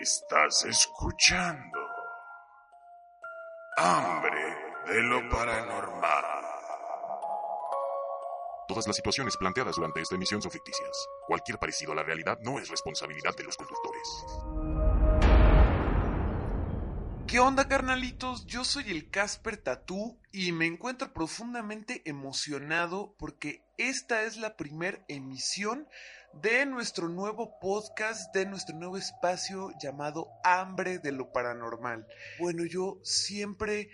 Estás escuchando Hambre de lo Paranormal. Todas las situaciones planteadas durante esta emisión son ficticias. Cualquier parecido a la realidad no es responsabilidad de los conductores. ¿Qué onda, carnalitos? Yo soy el Casper Tatú y me encuentro profundamente emocionado porque esta es la primera emisión de nuestro nuevo podcast, de nuestro nuevo espacio llamado Hambre de lo Paranormal. Bueno, yo siempre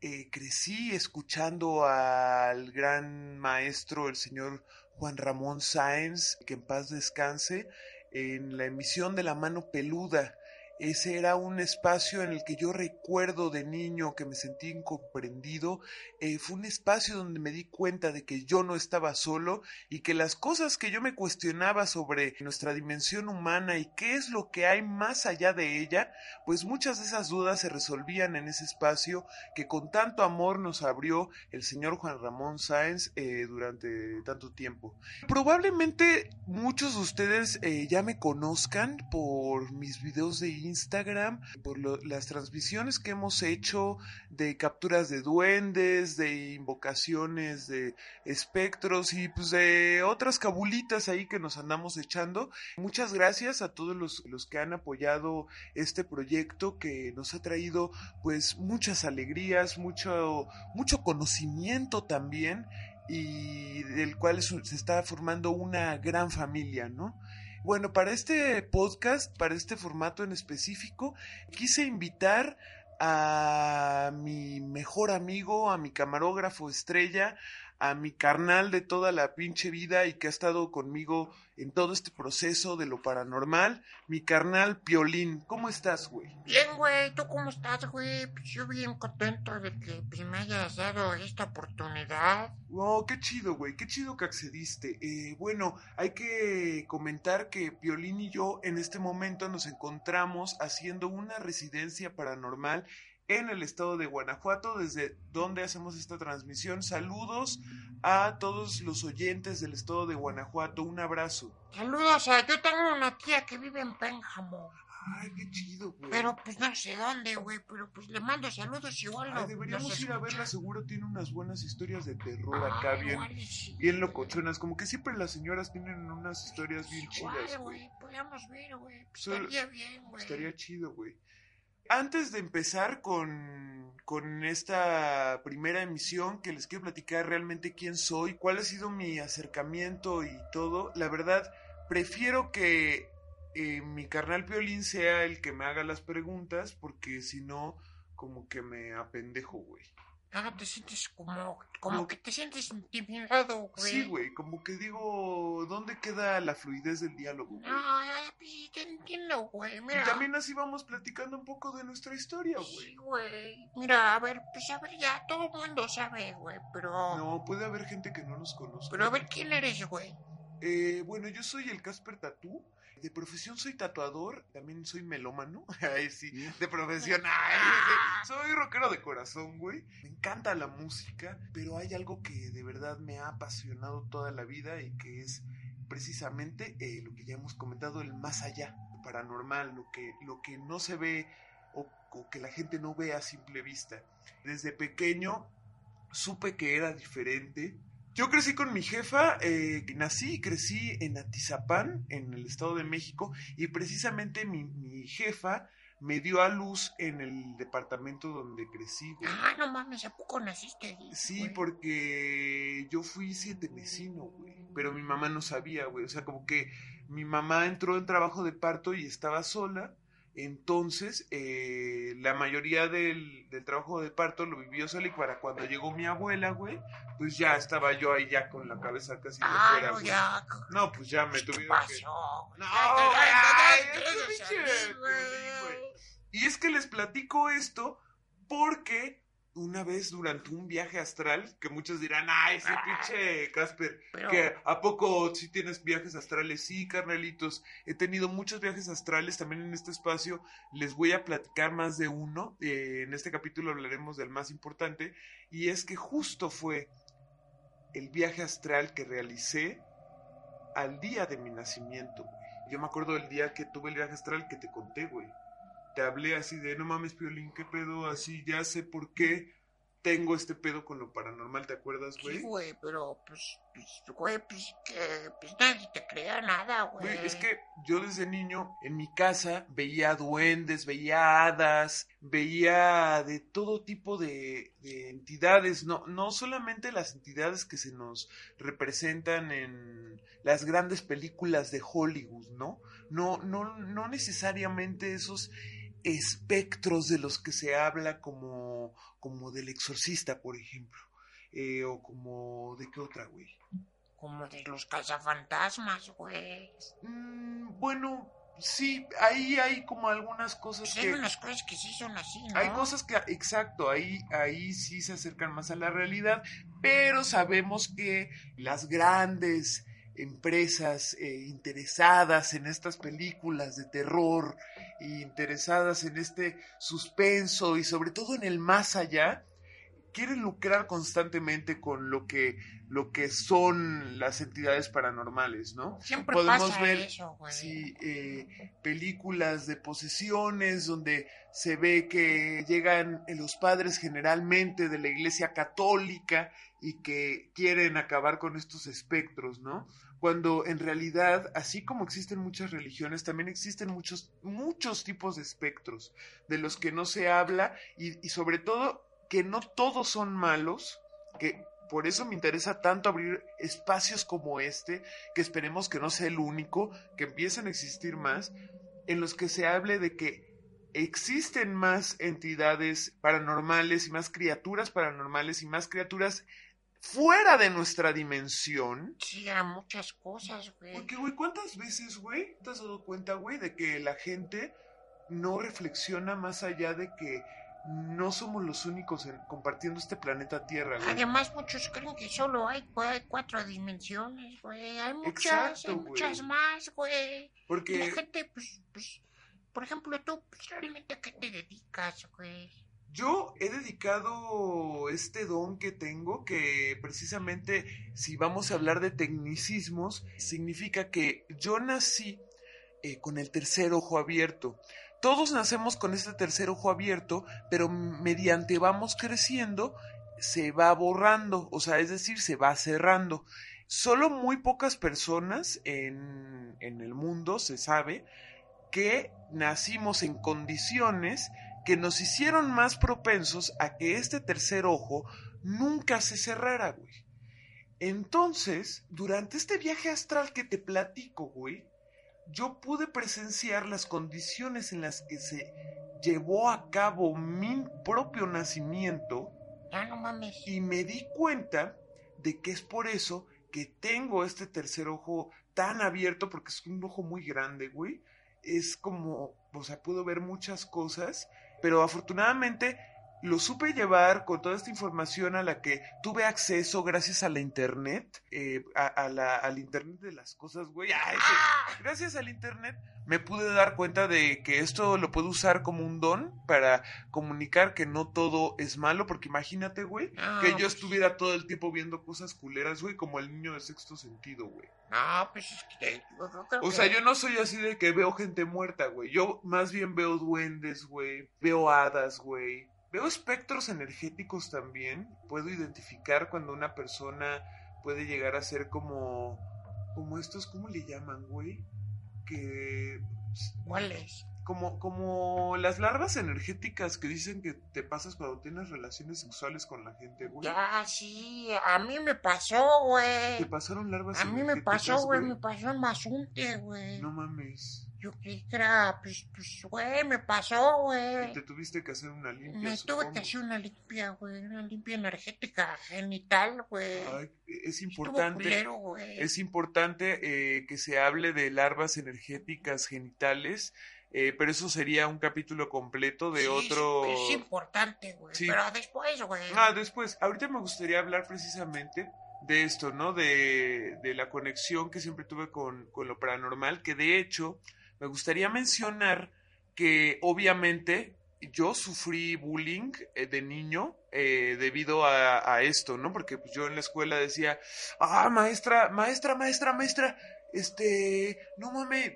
eh, crecí escuchando al gran maestro, el señor Juan Ramón Sáenz, que en paz descanse, en la emisión de La Mano Peluda. Ese era un espacio en el que yo recuerdo de niño que me sentí incomprendido. Eh, fue un espacio donde me di cuenta de que yo no estaba solo y que las cosas que yo me cuestionaba sobre nuestra dimensión humana y qué es lo que hay más allá de ella, pues muchas de esas dudas se resolvían en ese espacio que con tanto amor nos abrió el señor Juan Ramón Sáenz eh, durante tanto tiempo. Probablemente muchos de ustedes eh, ya me conozcan por mis videos de Instagram, por lo, las transmisiones que hemos hecho de capturas de duendes, de invocaciones de espectros y pues de otras cabulitas ahí que nos andamos echando. Muchas gracias a todos los, los que han apoyado este proyecto que nos ha traído pues muchas alegrías, mucho, mucho conocimiento también y del cual se está formando una gran familia, ¿no? Bueno, para este podcast, para este formato en específico, quise invitar a mi mejor amigo, a mi camarógrafo estrella, a mi carnal de toda la pinche vida y que ha estado conmigo en todo este proceso de lo paranormal, mi carnal Piolín. ¿Cómo estás, güey? Bien, güey, ¿tú cómo estás, güey? Pues yo bien contento de que pues, me hayas dado esta oportunidad. Oh, qué chido, güey, qué chido que accediste. Eh, bueno, hay que comentar que Piolín y yo en este momento nos encontramos haciendo una residencia paranormal en el estado de Guanajuato, desde donde hacemos esta transmisión. Saludos a todos los oyentes del estado de Guanajuato. Un abrazo. Saludos a... Yo tengo una tía que vive en Pénjamo. Ay, qué chido, güey. Pero pues no sé dónde, güey, pero pues le mando saludos igual. Ay, deberíamos ir a verla, seguro tiene unas buenas historias de terror acá, bien, bien locochonas. Como que siempre las señoras tienen unas historias bien chidas, güey. Podríamos ver, güey. Pues, estaría bien, güey. Estaría chido, güey. Antes de empezar con, con, esta primera emisión que les quiero platicar realmente quién soy, cuál ha sido mi acercamiento y todo, la verdad, prefiero que eh, mi carnal Piolín sea el que me haga las preguntas porque si no, como que me apendejo, güey. Ah, te sientes como, como que te sientes intimidado, güey. Sí, güey, como que digo, ¿dónde queda la fluidez del diálogo? Güey? Ah, te entiendo, güey, mira. Y también así vamos platicando un poco de nuestra historia, güey. Sí, güey. Mira, a ver, pues a ver, ya todo el mundo sabe, güey, pero... No, puede haber gente que no nos conozca. Pero a ver, ¿quién eres, güey? Eh, bueno, yo soy el Casper Tatú. De profesión soy tatuador, también soy melómano. Ay, sí, de profesión. Ay, soy rockero de corazón, güey. Me encanta la música, pero hay algo que de verdad me ha apasionado toda la vida y que es precisamente eh, lo que ya hemos comentado, el más allá, lo paranormal, lo que, lo que no se ve o, o que la gente no ve a simple vista. Desde pequeño supe que era diferente, yo crecí con mi jefa, eh, nací y crecí en Atizapán, en el Estado de México, y precisamente mi, mi, jefa me dio a luz en el departamento donde crecí. Güey. Ah, no mames, ¿a poco naciste ahí? Sí, güey? porque yo fui siete vecino, güey, pero mi mamá no sabía, güey, o sea, como que mi mamá entró en trabajo de parto y estaba sola, Entonces, eh, la mayoría del, del trabajo de parto lo vivió sola y para cuando llegó mi abuela, güey, pues ya estaba yo ahí ya con la cabeza casi de Ah, fuera, no, güey. ya. No, pues ya me ¿Qué tuvieron que... No, güey. Y es que les platico esto porque una vez durante un viaje astral, que muchos dirán, ay, ese pinche Casper, Pero- que ¿a poco si tienes viajes astrales? Sí, carnalitos, he tenido muchos viajes astrales también en este espacio, les voy a platicar más de uno, eh, en este capítulo hablaremos del más importante, y es que justo fue el viaje astral que realicé al día de mi nacimiento, güey. Yo me acuerdo del día que tuve el viaje astral que te conté, güey. Te hablé así de, no mames, Piolín, qué pedo, así, ya sé por qué tengo este pedo con lo paranormal, ¿te acuerdas, güey? Sí, güey, pero pues, pues, güey, pues que pues nadie te crea nada, güey. Güey, es que yo desde niño en mi casa veía duendes, veía hadas, veía de todo tipo de, de entidades, no, no solamente las entidades que se nos representan en las grandes películas de Hollywood, ¿no? No, no, no necesariamente esos espectros de los que se habla como, como del exorcista, por ejemplo. Eh, o como de qué otra, güey. Como de los cazafantasmas, güey. Mm, bueno, sí, ahí hay como algunas cosas Pues hay que... unas cosas que sí son así, ¿no? Hay cosas que, exacto, ahí, ahí sí se acercan más a la realidad, pero sabemos que las grandes empresas eh, interesadas en estas películas de terror, interesadas en este suspenso y sobre todo en el más allá, quieren lucrar constantemente con lo que, lo que son las entidades paranormales, ¿no? Siempre podemos pasa ver, eso, güey. Sí, eh, películas de posesiones donde se ve que llegan los padres generalmente de la iglesia católica y que quieren acabar con estos espectros, ¿no? Cuando en realidad, así como existen muchas religiones, también existen muchos, muchos tipos de espectros de los que no se habla y, y sobre todo que no todos son malos, que por eso me interesa tanto abrir espacios como este, que esperemos que no sea el único, que empiecen a existir más, en los que se hable de que existen más entidades paranormales y más criaturas paranormales y más criaturas fuera de nuestra dimensión. Sí, a muchas cosas, güey. Porque, güey, ¿cuántas veces, güey, te has dado cuenta, güey, de que la gente no reflexiona más allá de que no somos los únicos en- compartiendo este planeta Tierra, güey? Además, muchos creen que solo hay, cu- hay cuatro dimensiones, güey. Hay muchas, Exacto, hay güey. muchas más, güey. Y la Porque gente, pues, pues, por ejemplo, tú, pues, realmente a qué te dedicas, güey. Yo he dedicado este don que tengo, que precisamente, si vamos a hablar de tecnicismos, significa que yo nací eh, con el tercer ojo abierto. Todos nacemos con este tercer ojo abierto, pero mediante vamos creciendo, se va borrando, o sea, es decir, se va cerrando. Solo muy pocas personas en, en el mundo se sabe que nacimos en condiciones que nos hicieron más propensos a que este tercer ojo nunca se cerrara, güey. Entonces, durante este viaje astral que te platico, güey, yo pude presenciar las condiciones en las que se llevó a cabo mi propio nacimiento no mames. y me di cuenta de que es por eso que tengo este tercer ojo tan abierto, porque es un ojo muy grande, güey. Es como, o sea, puedo ver muchas cosas, pero afortunadamente lo supe llevar con toda esta información a la que tuve acceso gracias a la internet, eh, a, a la, al internet de las cosas, güey. Ay, sí. Gracias al internet me pude dar cuenta de que esto lo puedo usar como un don para comunicar que no todo es malo, porque imagínate, güey, No, que yo pues, estuviera todo el tiempo viendo cosas culeras, güey, como el niño de sexto sentido, güey. No, pues es que O sea, yo no soy así de que veo gente muerta, güey. Yo más bien veo duendes, güey. Veo hadas, güey. Veo espectros energéticos también. Puedo identificar cuando una persona puede llegar a ser como... Como estos, ¿cómo le llaman, güey? Que... ¿Cuál es? Como, como las larvas energéticas que dicen que te pasas cuando tienes relaciones sexuales con la gente, güey. Ya, sí, a mí me pasó, ¿Te güey. pasaron larvas A mí me energéticas, pasó, güey, me pasó en Mazunte, güey. No mames. Yo era, pues, pues, güey, me pasó, güey. te tuviste que hacer una limpia. Me tuve supongo. que hacer una limpia, güey, una limpia energética genital, güey. Ay, es importante. culero, güey. Es importante eh, que se hable de larvas energéticas genitales, eh, pero eso sería un capítulo completo de Sí, otro... Es, es importante, güey. Sí. Pero después, güey. Ah, después, ahorita me gustaría hablar precisamente de esto, ¿no? De, de la conexión que siempre tuve con, con lo paranormal, que de hecho me gustaría mencionar que obviamente yo sufrí bullying eh, de niño eh, debido a, a esto, ¿no? Porque pues, yo en la escuela decía, ah, maestra, maestra, maestra, maestra, este, no mames,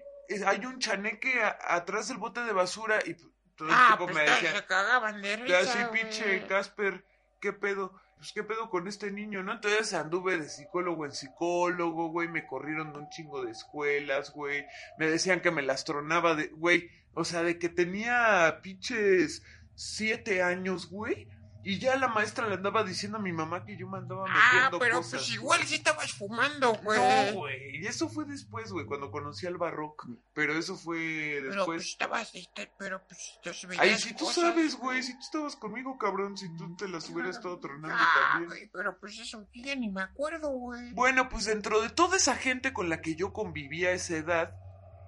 hay un chaneque a- atrás del bote de basura y todo el ah, tiempo pues me decían, se cagaban de risa, pinche Casper, ¿qué pedo? Pues, ¿qué pedo con este niño, no? Entonces anduve de psicólogo en psicólogo, güey, me corrieron de un chingo de escuelas, güey, me decían que me las tronaba de, güey, o sea, de que tenía pinches siete años, güey, y ya la maestra le andaba diciendo a mi mamá que yo me andaba Ah, metiendo pero cosas, pues igual güey. sí estabas fumando, güey. No, güey, y eso fue después, güey, cuando conocí al Barroco, pero eso fue Pero pues después. estabas, este, pero pues te Ay, si tú cosas, sabes, güey, si tú estabas conmigo, cabrón, si tú te las hubieras estado tronando Ah, también. güey, pero pues eso ya ni me acuerdo, güey. Bueno, pues dentro de toda esa gente con la que yo convivía a esa edad,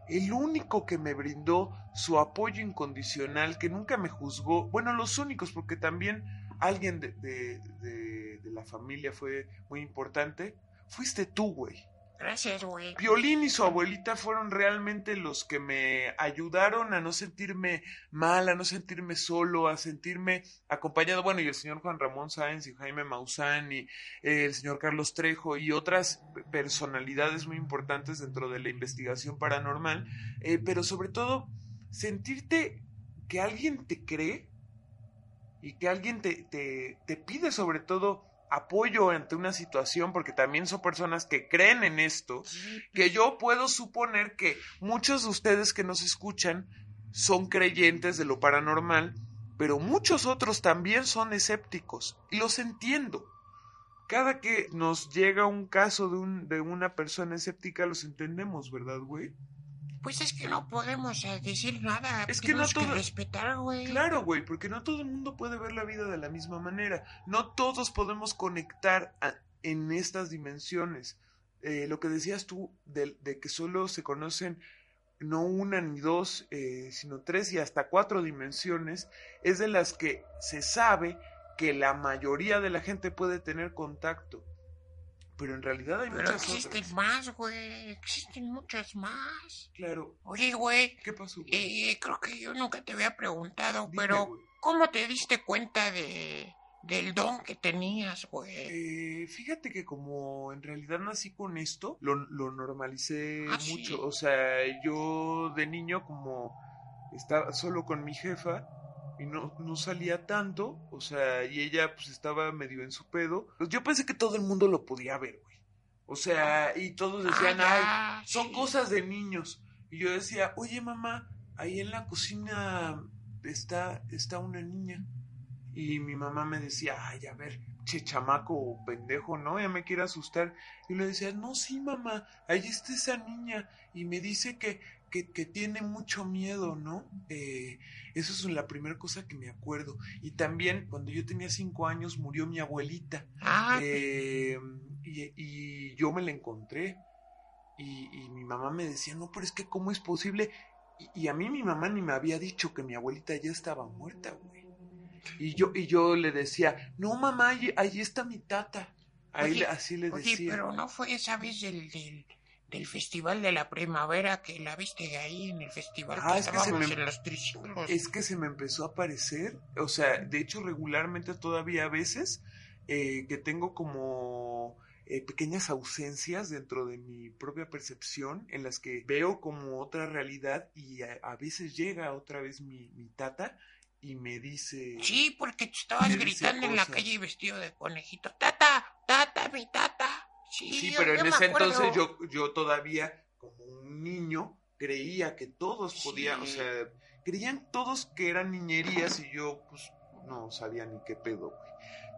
el único que me brindó su apoyo incondicional, que nunca me juzgó, bueno, los únicos, porque también alguien de, de, de- de la familia fue muy importante, fuiste tú, güey. Gracias, güey. Violín y su abuelita fueron realmente los que me ayudaron a no sentirme mal, a no sentirme solo, a sentirme acompañado. Bueno, y el señor Juan Ramón Sáenz y Jaime Maussan y eh, el señor Carlos Trejo y otras personalidades muy importantes dentro de la investigación paranormal. Eh, pero sobre todo, sentirte que alguien te cree y que alguien te, te, te pide sobre todo apoyo ante una situación, porque también son personas que creen en esto, que yo puedo suponer que muchos de ustedes que nos escuchan son creyentes de lo paranormal, pero muchos otros también son escépticos, y los entiendo. Cada que nos llega un caso de, un, de una persona escéptica, los entendemos, ¿verdad, güey? Pues es que no podemos eh, decir nada. Es que no todo- respetar, güey. Claro, güey, porque no todo el mundo puede ver la vida de la misma manera. No todos podemos conectar a- en estas dimensiones. Eh, lo que decías tú de, de que solo se conocen no una ni dos, eh, sino tres y hasta cuatro dimensiones, es de las que se sabe que la mayoría de la gente puede tener contacto. Pero en realidad hay Pero muchas existen otras. más, güey. Existen muchas más. Claro. Oye, güey. ¿Qué pasó? güey? Eh, creo que yo nunca te había preguntado, Dime, pero güey. ¿cómo te diste cuenta de del don que tenías, güey? Eh, fíjate que como en realidad nací con esto, lo, lo normalicé Ah, sí. mucho. O sea, yo de niño como estaba solo con mi jefa y no, no salía tanto, o sea, y ella pues estaba medio en su pedo, pues yo pensé que todo el mundo lo podía ver, güey. O sea, y todos decían, ay, Ah, ya, son cosas de niños. Y yo decía, oye mamá, ahí en la cocina está, está una niña. Y mi mamá me decía, ay, a ver, che chamaco o pendejo, ¿no? Ya me quiere asustar. Y le decía, no, sí, mamá, ahí está esa niña. Y me dice que, que, que tiene mucho miedo, ¿no? Eh, eso es la primera cosa que me acuerdo. Y también, cuando yo tenía cinco años, murió mi abuelita. Ah, Eh, y, y yo me la encontré. Y, y mi mamá me decía, no, pero es que ¿cómo es posible? Y, y a mí mi mamá ni me había dicho que mi abuelita ya estaba muerta, güey. Y yo, y yo le decía, no, mamá, ahí, ahí está mi tata. Ahí Oye, le- así le Oye, decía. pero no fue esa vez del, del, del festival de la primavera que la viste ahí en el festival Ah, que es que se me- en los triciclos. Es que se me empezó a aparecer, o sea, de hecho regularmente todavía a veces eh, que tengo como eh, pequeñas ausencias dentro de mi propia percepción en las que veo como otra realidad y a, a veces llega otra vez mi, mi tata y me dice... Sí, porque tú estabas gritando en la calle vestido de conejito. ¡Tata! ¡Tata, mi tata! Sí, Sí, yo- pero yo en ese acuerdo. entonces yo, yo todavía, como un niño, creía que todos podían, o sea, creían todos que eran niñerías y yo, pues, no sabía ni qué pedo, güey.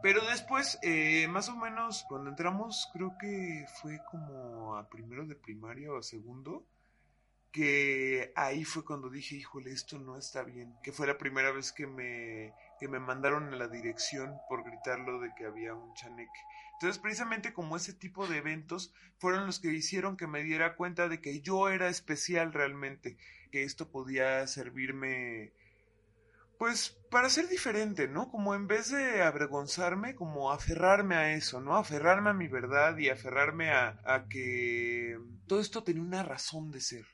Pero después, eh, más o menos, cuando entramos, creo que fue como a primero de primaria o a segundo, que ahí fue cuando dije, híjole, esto no está bien, que fue la primera vez que me, que me mandaron a la dirección por gritarlo de que había un chaneque. Entonces, precisamente como ese tipo de eventos fueron los que hicieron que me diera cuenta de que yo era especial realmente, que esto podía servirme pues para ser diferente, ¿no? Como en vez de avergonzarme, como aferrarme a eso, ¿no? Aferrarme a mi verdad y aferrarme a, a que todo esto tenía una razón de ser.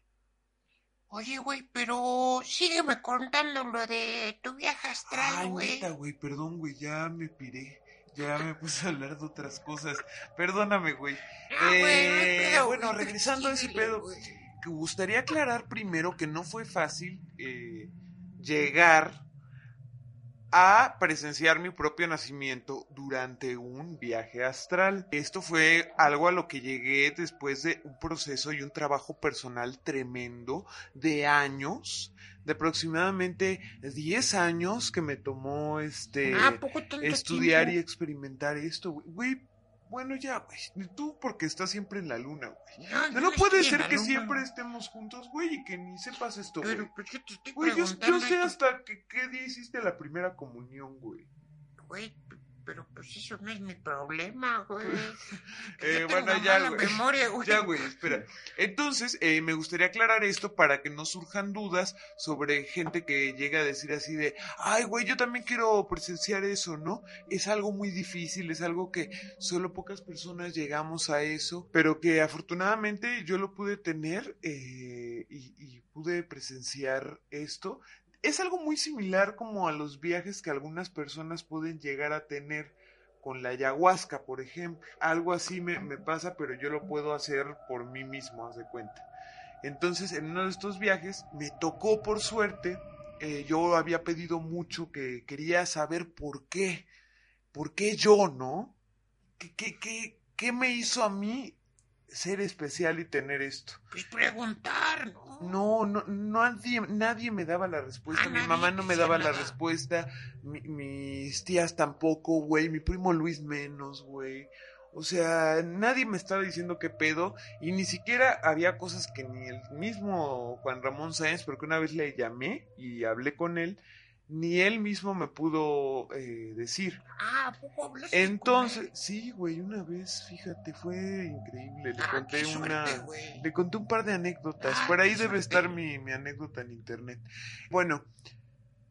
Oye, güey, pero sígueme contando lo de tu viaje astral, Ay, güey. neta, güey, perdón, güey, ya me piré. Ya me puse a hablar de otras cosas. Perdóname, güey. Ah, no Eh, bueno, regresando a ese pedo, güey. gustaría aclarar primero que no fue fácil eh, llegar a presenciar mi propio nacimiento durante un viaje astral. Esto fue algo a lo que llegué después de un proceso y un trabajo personal tremendo de años, de aproximadamente 10 años que me tomó este Ah, ¿a poco tanto estudiar y experimentar esto, güey. Bueno, ya, güey. Tú porque estás siempre en la luna, güey. No, No, puede ser que luna. siempre estemos juntos, güey, y que ni sepas esto, güey. Pero, pues yo te estoy Güey, yo, sé hasta que, qué día hiciste la primera comunión, güey. Güey, pero pues eso no es mi problema, güey. Eh, yo bueno, tengo ya, mala güey. memoria, güey. Ya, güey, espera. Entonces, eh, me gustaría aclarar esto para que no surjan dudas sobre gente que llega a decir así de, ay, güey, yo también quiero presenciar eso, ¿no? Es algo muy difícil, es algo que solo pocas personas llegamos a eso, pero que afortunadamente yo lo pude tener eh, y, y pude presenciar esto. Es algo muy similar como a los viajes que algunas personas pueden llegar a tener con la ayahuasca, por ejemplo. Algo así me, me pasa, pero yo lo puedo hacer por mí mismo, haz de cuenta. Entonces, en uno de estos viajes, me tocó por suerte, eh, yo había pedido mucho que quería saber por qué, por qué yo, ¿no? ¿Qué, qué, qué, qué me hizo a mí ser especial y tener esto? Pues preguntar, ¿no? No, no, nadie, nadie me daba la respuesta. Ah, Mi mamá no me daba la respuesta. mi- mis tías tampoco, güey. Mi primo Luis menos, güey. O sea, nadie me estaba diciendo qué pedo. Y ni siquiera había cosas que ni el mismo Juan Ramón Sáenz, porque una vez le llamé y hablé con él, ni él mismo me pudo eh, decir. Ah, ¿a poco hablaste Entonces, sí, güey, una vez, fíjate, fue increíble. Le Ah, conté una. Le conté un par de anécdotas. Ah, Por ahí debe suerte. estar mi, mi anécdota en internet. Bueno,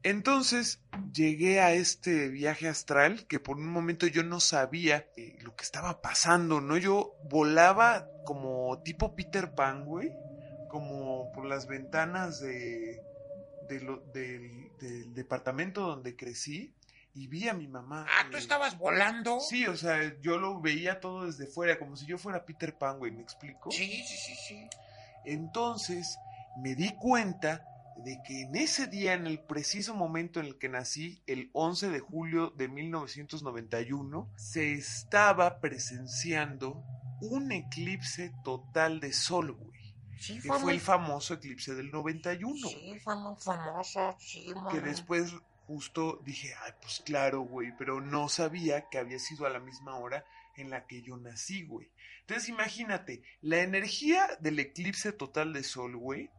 entonces llegué a este viaje astral que por un momento yo no sabía eh, lo que estaba pasando, ¿no? Yo volaba como tipo Peter Pan, güey. Como por las ventanas de, de lo- del, del departamento donde crecí y vi a mi mamá. Ah, ¿tú eh, estabas volando? Sí, o sea, yo lo veía todo desde fuera, como si yo fuera Peter Pan, güey, ¿me explico? Sí, sí, sí, sí. Entonces me di cuenta de que en ese día, en el preciso momento en el que nací, el 11 de julio de 1991, se estaba presenciando un eclipse total de sol, güey. Sí, Que fue, fue muy el famoso eclipse del 91. Sí, fue muy famoso, sí, que después justo dije, ay, pues claro, güey, pero no sabía que había sido a la misma hora en la que yo nací, güey. Entonces imagínate, la energía del eclipse total de sol, güey,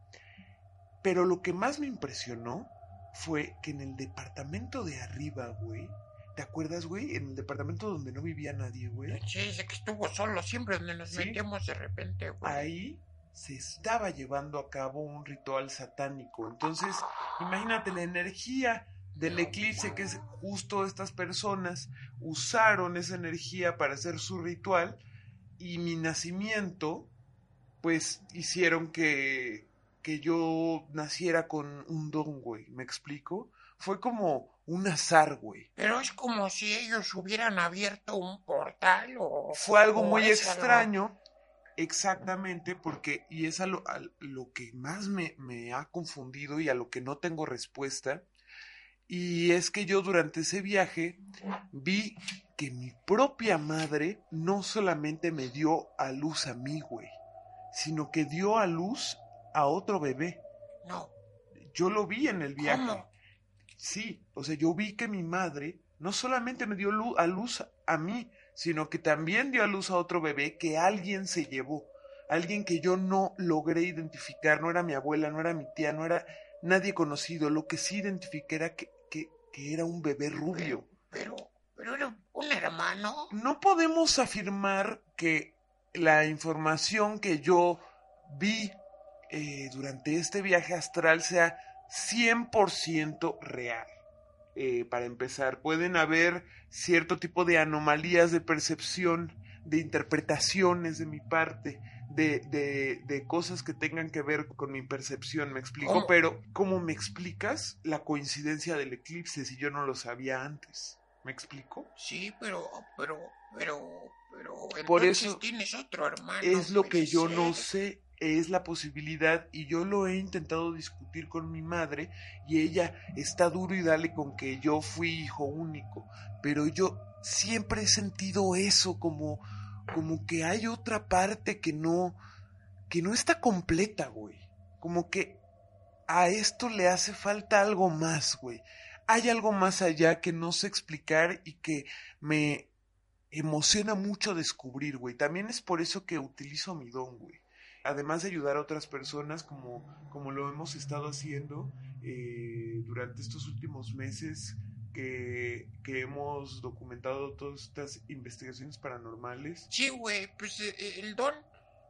pero lo que más me impresionó fue que en el departamento de arriba, güey, ¿te acuerdas, güey? En el departamento donde no vivía nadie, güey. Sí, que estuvo solo siempre donde nos Sí. metíamos de repente, güey. Ahí se estaba llevando a cabo un ritual satánico. Entonces, imagínate la energía del eclipse que es justo estas personas usaron esa energía para hacer su ritual y mi nacimiento pues hicieron que que yo naciera con un don, güey, ¿me explico? Fue como un azar, güey. Pero es como si ellos hubieran abierto un portal o... Fue algo muy extraño, exactamente, porque, y es a lo, a lo que más me, me ha confundido y a lo que no tengo respuesta, y es que yo durante ese viaje vi que mi propia madre no solamente me dio a luz a mí, güey, sino que dio a luz a otro bebé. No, Yo lo vi en el viaje. ¿cómo? Sí, o sea, yo vi que mi madre no solamente me dio a luz a mí, sino que también dio a luz a otro bebé que alguien se llevó. alguien que yo no logré identificar, no era mi abuela, no era mi tía, no era nadie conocido. Lo que sí identifiqué era que, que, que era un bebé rubio. Pero, pero era un hermano. No podemos afirmar que la información que yo vi eh, durante este viaje astral sea 100% real. Eh, para empezar, pueden haber cierto tipo de anomalías de percepción, de interpretaciones de mi parte, de, de, de cosas que tengan que ver con mi percepción, me explico, ¿Cómo? pero ¿cómo me explicas la coincidencia del eclipse si yo no lo sabía antes? ¿Me explico? Sí, pero, pero, pero, pero. Por entonces eso tienes otro hermano. es lo que yo no sé, es la posibilidad y yo lo he intentado discutir con mi madre y ella está duro y dale con que yo fui hijo único, pero yo siempre he sentido eso como como que hay otra parte que no que no está completa, güey. Como que a esto le hace falta algo más, güey. Hay algo más allá que no sé explicar y que me emociona mucho descubrir, güey. También es por eso que utilizo mi don, güey. Además de ayudar a otras personas como, como lo hemos estado haciendo eh, durante estos últimos meses que, que hemos documentado todas estas investigaciones paranormales. Sí, güey, pues eh, eh, el don,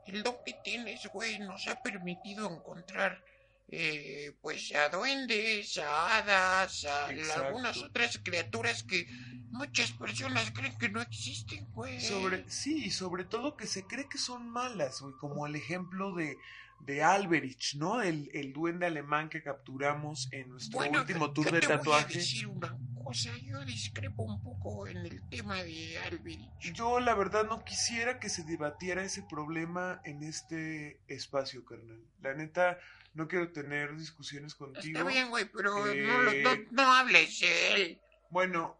el don que tienes, güey, nos ha permitido encontrar, eh, pues a duendes, a hadas, a Exacto. algunas otras criaturas que muchas personas creen que no existen, güey. Sobre, sí, y sobre todo que se cree que son malas, güey, como el ejemplo de, de Alberich, ¿no? El, el duende alemán que capturamos en nuestro Bueno, último yo tour de te voy a tatuaje. decir una cosa, yo discrepo un poco en el tema de Alberich. Yo la verdad no quisiera que se debatiera ese problema en este espacio, carnal. La neta, no quiero tener discusiones contigo. Está bien, güey, pero no, Eh, no, no hables de él. Bueno,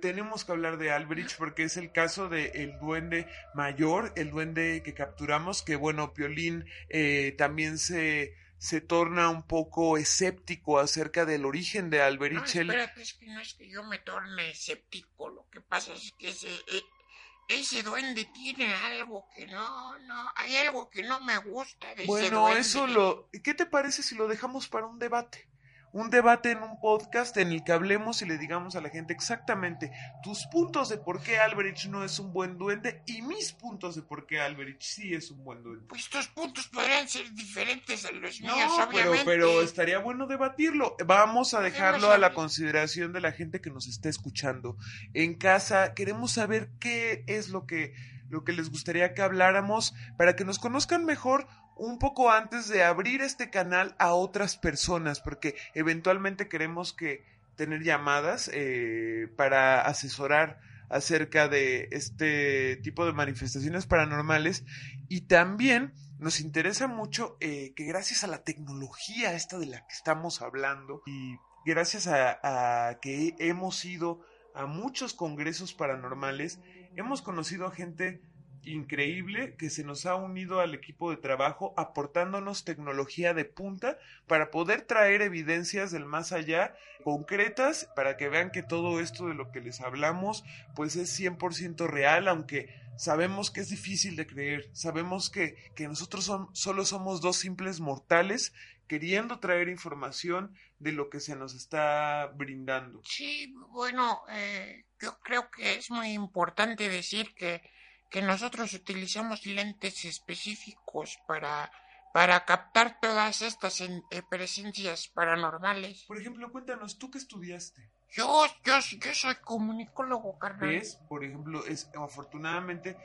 tenemos que hablar de Alberich porque es el caso de el duende mayor, el duende que capturamos, que bueno, Piolín eh, también se, se torna un poco escéptico acerca del origen de No, Alberich. Espérate, es que no es que yo me torne escéptico. Lo que pasa es que ese, e- ese duende tiene algo que no, no, hay algo que no me gusta de ese Bueno, duende. eso lo... ¿Qué te parece si lo dejamos para un debate? Un debate en un podcast en el que hablemos y le digamos a la gente exactamente tus puntos de por qué Alberich no es un buen duende y mis puntos de por qué Alberich sí es un buen duende. Pues tus puntos podrían ser diferentes a los No, míos, pero, obviamente. pero estaría bueno debatirlo. Vamos a dejarlo a la consideración de la gente que nos está escuchando. En casa queremos saber qué es lo que, lo que les gustaría que habláramos para que nos conozcan mejor un poco antes de abrir este canal a otras personas, porque eventualmente queremos que tener llamadas eh, para asesorar acerca de este tipo de manifestaciones paranormales. Y también nos interesa mucho eh, que gracias a la tecnología esta de la que estamos hablando y gracias a, a que hemos ido a muchos congresos paranormales, hemos conocido a gente increíble que se nos ha unido al equipo de trabajo aportándonos tecnología de punta para poder traer evidencias del más allá concretas para que vean que todo esto de lo que les hablamos pues es 100% real aunque sabemos que es difícil de creer. Sabemos que, que nosotros son, solo somos dos simples mortales queriendo traer información de lo que se nos está brindando. Sí, bueno, eh, yo creo que es muy importante decir que, que nosotros utilizamos lentes específicos para, para captar todas estas en- eh, presencias paranormales. por ejemplo cuéntanos tú qué estudiaste Yo, yo, yo soy comunicólogo, carnal. ¿Ves? Por ejemplo, es afortunadamente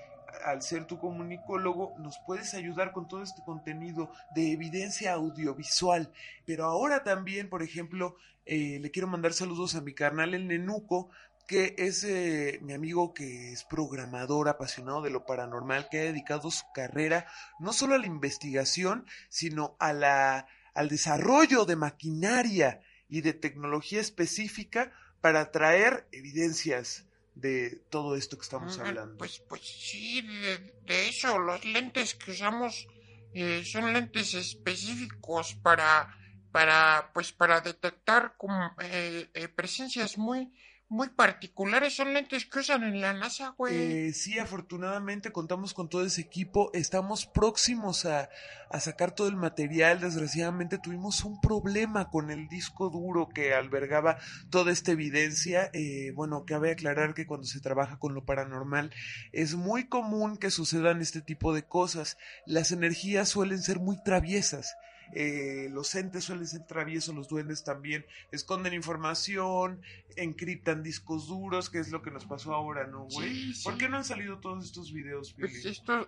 al ser tu comunicólogo nos puedes ayudar con todo este contenido de evidencia audiovisual. Pero ahora también, por ejemplo, eh, le quiero mandar saludos a mi carnal el Nenuco, que es eh, mi amigo que es programador apasionado de lo paranormal, que ha dedicado su carrera no solo a la investigación, sino a la, al desarrollo de maquinaria y de tecnología específica para traer evidencias de todo esto que estamos Mm, hablando. Pues, pues sí, de, de eso, los lentes que usamos eh, son lentes específicos para, para, pues para detectar como, eh, eh, presencias muy, muy particulares, son lentes que usan en la NASA, güey. Eh, sí, afortunadamente contamos con todo ese equipo. Estamos próximos a, a, sacar todo el material. Desgraciadamente tuvimos un problema con el disco duro que albergaba toda esta evidencia. Eh, bueno, cabe aclarar que cuando se trabaja con lo paranormal es muy común que sucedan este tipo de cosas. Las energías suelen ser muy traviesas. Eh, los entes suelen ser traviesos, los duendes también esconden información, encriptan discos duros, que es lo que nos pasó ahora, ¿no, güey? Sí, sí. ¿Por qué no han salido todos estos videos, Billy? Pues esto,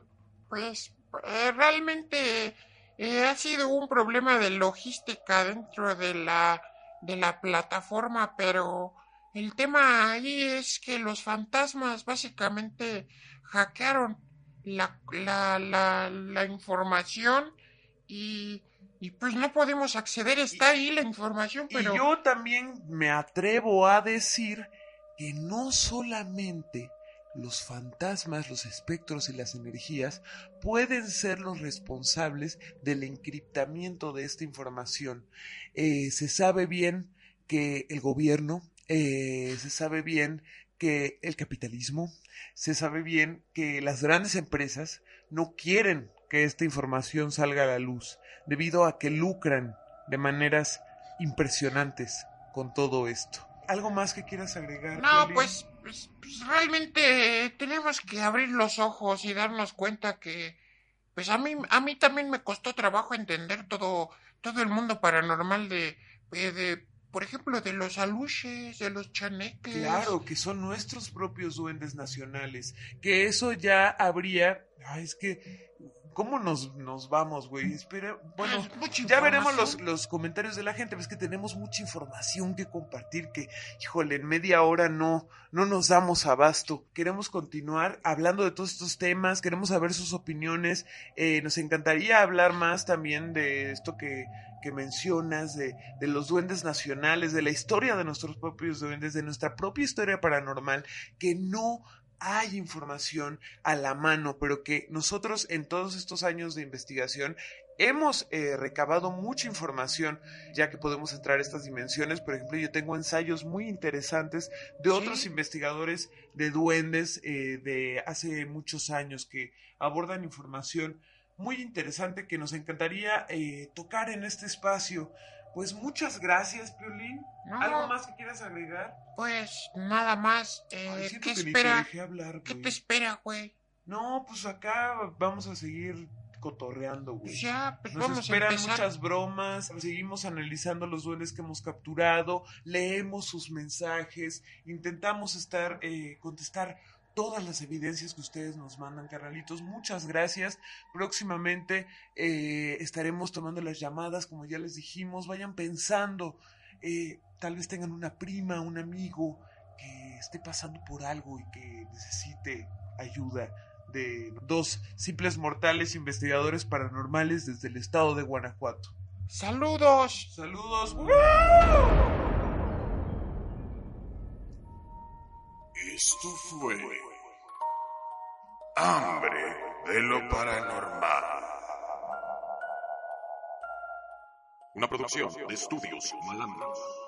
pues, eh, realmente eh, ha sido un problema de logística dentro de la, de la plataforma, pero el tema ahí es que los fantasmas básicamente hackearon la, la, la, la información y, y pues no podemos acceder, está ahí la información, pero... Y yo también me atrevo a decir que no solamente los fantasmas, los espectros y las energías pueden ser los responsables del encriptamiento de esta información. Eh, se sabe bien que el gobierno, eh, se sabe bien que el capitalismo, se sabe bien que las grandes empresas no quieren que esta información salga a la luz, debido a que lucran de maneras impresionantes con todo esto. ¿Algo más que quieras agregar? No, pues, pues, pues, realmente tenemos que abrir los ojos y darnos cuenta que, pues a mí, a mí también me costó trabajo entender todo, todo el mundo paranormal de, de por ejemplo, de los aluches, de los chaneques. Claro, que son nuestros propios duendes nacionales. Que eso ya habría. Ay, es que. ¿Cómo nos, nos vamos, güey? Espera. Bueno, ya veremos los, los comentarios de la gente. Ves que tenemos mucha información que compartir. Que, híjole, en media hora no, no nos damos abasto. Queremos continuar hablando de todos estos temas. Queremos saber sus opiniones. Eh, nos encantaría hablar más también de esto que, que mencionas, de, de, los duendes nacionales, de la historia de nuestros propios duendes, de nuestra propia historia paranormal, que no hay información a la mano, pero que nosotros en todos estos años de investigación hemos eh, recabado mucha información, ya que podemos entrar a estas dimensiones. Por ejemplo, yo tengo ensayos muy interesantes de otros ¿Sí? investigadores de duendes eh, de hace muchos años que abordan información muy interesante que nos encantaría eh, tocar en este espacio. Pues muchas gracias, Piolín. No, ¿Algo más que quieras agregar? Pues nada más. Eh, Ay, ¿Qué que espera? Te hablar, ¿Qué te espera, güey? No, pues acá vamos a seguir cotorreando, güey. Pues ya, pues Nos vamos esperan a empezar. muchas bromas, seguimos analizando los duendes que hemos capturado, leemos sus mensajes, intentamos estar, eh, contestar todas las evidencias que ustedes nos mandan, carnalitos. Muchas gracias. Próximamente eh, estaremos tomando las llamadas, como ya les dijimos. Vayan pensando, eh, tal vez tengan una prima, un amigo que esté pasando por algo y que necesite ayuda de dos simples mortales investigadores paranormales desde el estado de Guanajuato. Saludos. Saludos. Esto fue Hambre de lo Paranormal. Una producción de estudios malandros.